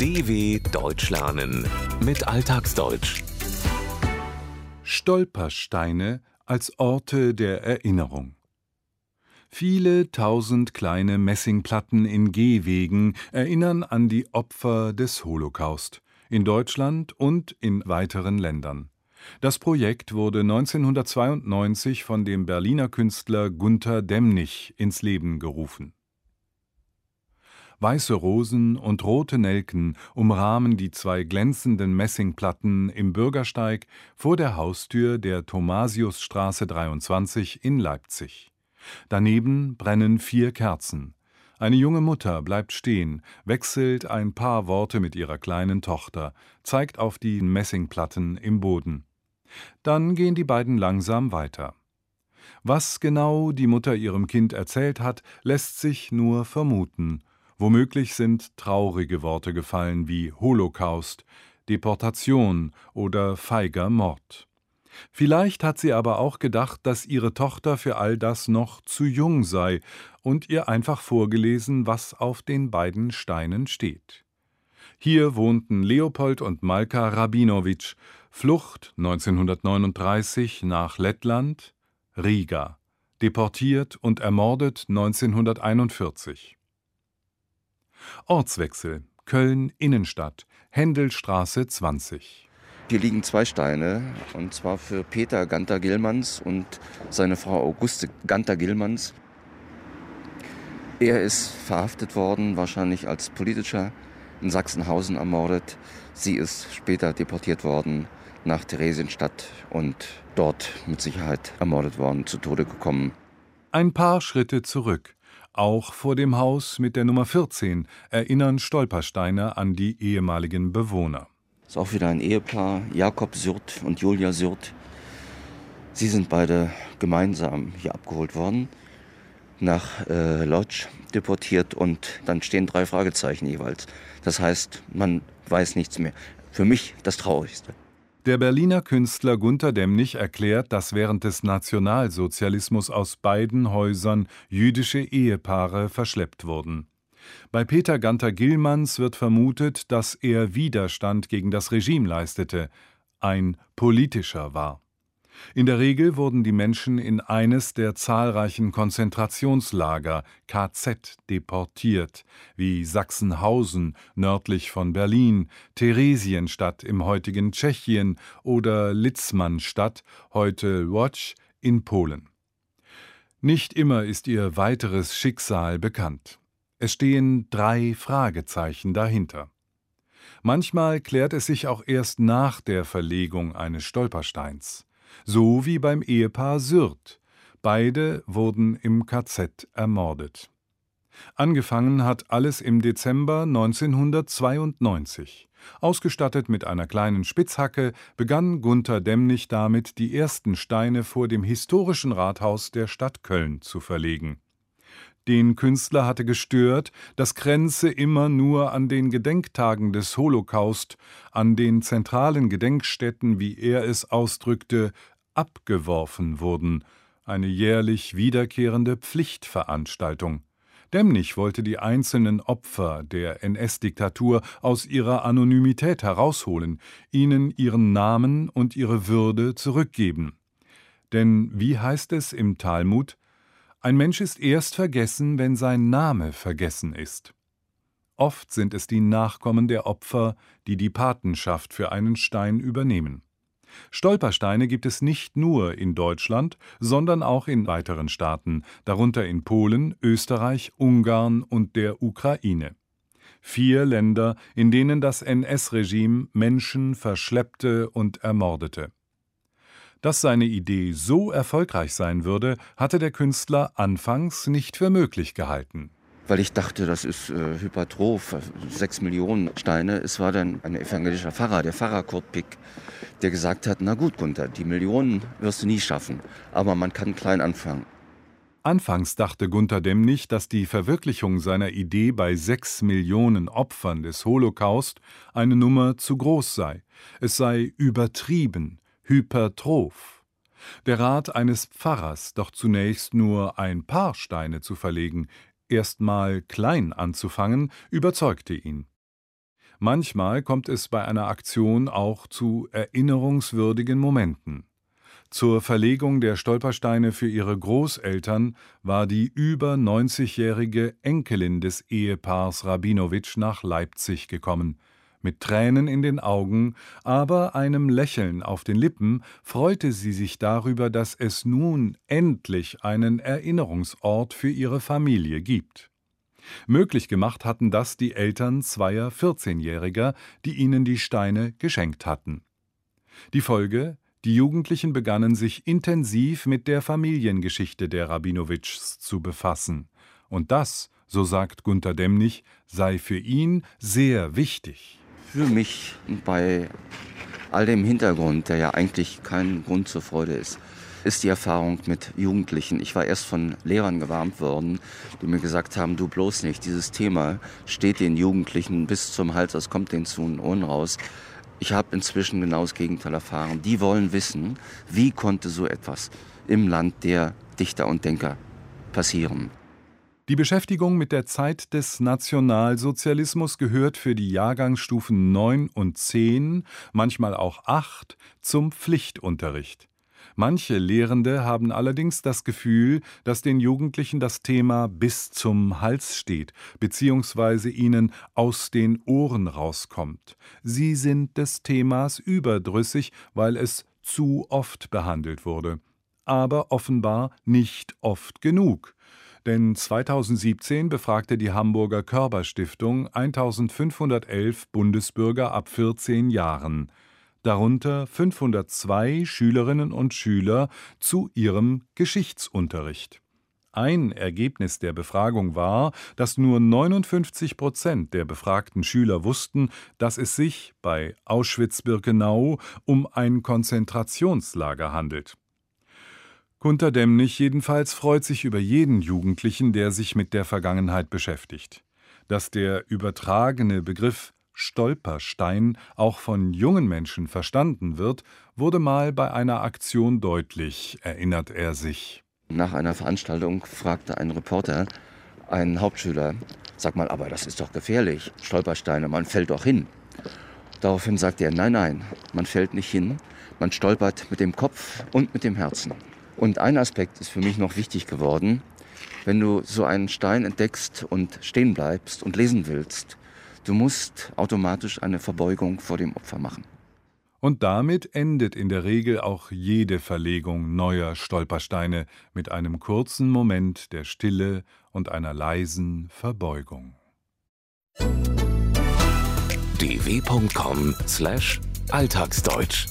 DW Deutsch lernen mit Alltagsdeutsch. Stolpersteine als Orte der Erinnerung. Viele tausend kleine Messingplatten in Gehwegen erinnern an die Opfer des Holocaust in Deutschland und in weiteren Ländern. Das Projekt wurde 1992 von dem Berliner Künstler Gunther Demnig ins Leben gerufen. Weiße Rosen und rote Nelken umrahmen die zwei glänzenden Messingplatten im Bürgersteig vor der Haustür der Thomasiusstraße 23 in Leipzig. Daneben brennen vier Kerzen. Eine junge Mutter bleibt stehen, wechselt ein paar Worte mit ihrer kleinen Tochter, zeigt auf die Messingplatten im Boden. Dann gehen die beiden langsam weiter. Was genau die Mutter ihrem Kind erzählt hat, lässt sich nur vermuten. Womöglich sind traurige Worte gefallen wie Holocaust, Deportation oder feiger Mord. Vielleicht hat sie aber auch gedacht, dass ihre Tochter für all das noch zu jung sei und ihr einfach vorgelesen, was auf den beiden Steinen steht. Hier wohnten Leopold und Malka Rabinowitsch, Flucht 1939 nach Lettland, Riga, deportiert und ermordet 1941. Ortswechsel Köln Innenstadt, Händelstraße 20. Hier liegen zwei Steine, und zwar für Peter Ganter-Gillmanns und seine Frau Auguste Ganter-Gillmanns. Er ist verhaftet worden, wahrscheinlich als politischer, in Sachsenhausen ermordet. Sie ist später deportiert worden nach Theresienstadt und dort mit Sicherheit ermordet worden, zu Tode gekommen. Ein paar Schritte zurück. Auch vor dem Haus mit der Nummer 14 erinnern Stolpersteine an die ehemaligen Bewohner. Das ist auch wieder ein Ehepaar, Jakob Syrt und Julia Syrt. Sie sind beide gemeinsam hier abgeholt worden, nach äh, Lodz deportiert und dann stehen drei Fragezeichen jeweils. Das heißt, man weiß nichts mehr. Für mich das Traurigste. Der Berliner Künstler Gunther Demnig erklärt, dass während des Nationalsozialismus aus beiden Häusern jüdische Ehepaare verschleppt wurden. Bei Peter Ganter Gillmanns wird vermutet, dass er Widerstand gegen das Regime leistete, ein politischer war. In der Regel wurden die Menschen in eines der zahlreichen Konzentrationslager KZ deportiert, wie Sachsenhausen nördlich von Berlin, Theresienstadt im heutigen Tschechien oder Litzmannstadt, heute Łódź in Polen. Nicht immer ist ihr weiteres Schicksal bekannt. Es stehen drei Fragezeichen dahinter. Manchmal klärt es sich auch erst nach der Verlegung eines Stolpersteins so wie beim Ehepaar Syrt. Beide wurden im KZ ermordet. Angefangen hat alles im Dezember 1992. Ausgestattet mit einer kleinen Spitzhacke begann Gunther Demnig damit, die ersten Steine vor dem historischen Rathaus der Stadt Köln zu verlegen. Den Künstler hatte gestört, dass Kränze immer nur an den Gedenktagen des Holocaust, an den zentralen Gedenkstätten, wie er es ausdrückte, abgeworfen wurden, eine jährlich wiederkehrende Pflichtveranstaltung. Demnig wollte die einzelnen Opfer der NS-Diktatur aus ihrer Anonymität herausholen, ihnen ihren Namen und ihre Würde zurückgeben. Denn wie heißt es im Talmud, ein Mensch ist erst vergessen, wenn sein Name vergessen ist. Oft sind es die Nachkommen der Opfer, die die Patenschaft für einen Stein übernehmen. Stolpersteine gibt es nicht nur in Deutschland, sondern auch in weiteren Staaten, darunter in Polen, Österreich, Ungarn und der Ukraine. Vier Länder, in denen das NS-Regime Menschen verschleppte und ermordete. Dass seine Idee so erfolgreich sein würde, hatte der Künstler anfangs nicht für möglich gehalten. Weil ich dachte, das ist äh, Hypertroph, sechs Millionen Steine. Es war dann ein evangelischer Pfarrer, der Pfarrer Kurt Pick, der gesagt hat, na gut, Gunther, die Millionen wirst du nie schaffen, aber man kann klein anfangen. Anfangs dachte Gunther Demnig, dass die Verwirklichung seiner Idee bei sechs Millionen Opfern des Holocaust eine Nummer zu groß sei. Es sei übertrieben, hypertroph. Der Rat eines Pfarrers, doch zunächst nur ein paar Steine zu verlegen, erstmal klein anzufangen, überzeugte ihn. Manchmal kommt es bei einer Aktion auch zu erinnerungswürdigen Momenten. Zur Verlegung der Stolpersteine für ihre Großeltern war die über 90-jährige Enkelin des Ehepaars Rabinowitsch nach Leipzig gekommen. Mit Tränen in den Augen, aber einem Lächeln auf den Lippen freute sie sich darüber, dass es nun endlich einen Erinnerungsort für ihre Familie gibt. Möglich gemacht hatten das die Eltern zweier 14-Jähriger, die ihnen die Steine geschenkt hatten. Die Folge die Jugendlichen begannen sich intensiv mit der Familiengeschichte der Rabinowitschs zu befassen. Und das, so sagt Gunter Demnig, sei für ihn sehr wichtig. Für mich bei all dem Hintergrund, der ja eigentlich kein Grund zur Freude ist, ist die Erfahrung mit Jugendlichen. Ich war erst von Lehrern gewarnt worden, die mir gesagt haben, du bloß nicht, dieses Thema steht den Jugendlichen bis zum Hals, das kommt denen zu den Ohren raus. Ich habe inzwischen genau das Gegenteil erfahren. Die wollen wissen, wie konnte so etwas im Land der Dichter und Denker passieren. Die Beschäftigung mit der Zeit des Nationalsozialismus gehört für die Jahrgangsstufen 9 und 10, manchmal auch 8, zum Pflichtunterricht. Manche Lehrende haben allerdings das Gefühl, dass den Jugendlichen das Thema bis zum Hals steht, beziehungsweise ihnen aus den Ohren rauskommt. Sie sind des Themas überdrüssig, weil es zu oft behandelt wurde. Aber offenbar nicht oft genug. Denn 2017 befragte die Hamburger Körperstiftung 1511 Bundesbürger ab 14 Jahren darunter 502 Schülerinnen und Schüler, zu ihrem Geschichtsunterricht. Ein Ergebnis der Befragung war, dass nur 59 Prozent der befragten Schüler wussten, dass es sich bei Auschwitz-Birkenau um ein Konzentrationslager handelt. Gunter Demnig jedenfalls freut sich über jeden Jugendlichen, der sich mit der Vergangenheit beschäftigt. Dass der übertragene Begriff Stolperstein auch von jungen Menschen verstanden wird, wurde mal bei einer Aktion deutlich, erinnert er sich. Nach einer Veranstaltung fragte ein Reporter einen Hauptschüler, sag mal, aber das ist doch gefährlich, Stolpersteine, man fällt doch hin. Daraufhin sagte er, nein, nein, man fällt nicht hin, man stolpert mit dem Kopf und mit dem Herzen. Und ein Aspekt ist für mich noch wichtig geworden. Wenn du so einen Stein entdeckst und stehen bleibst und lesen willst, Du musst automatisch eine Verbeugung vor dem Opfer machen. Und damit endet in der Regel auch jede Verlegung neuer Stolpersteine mit einem kurzen Moment der Stille und einer leisen Verbeugung. dw.com/alltagsdeutsch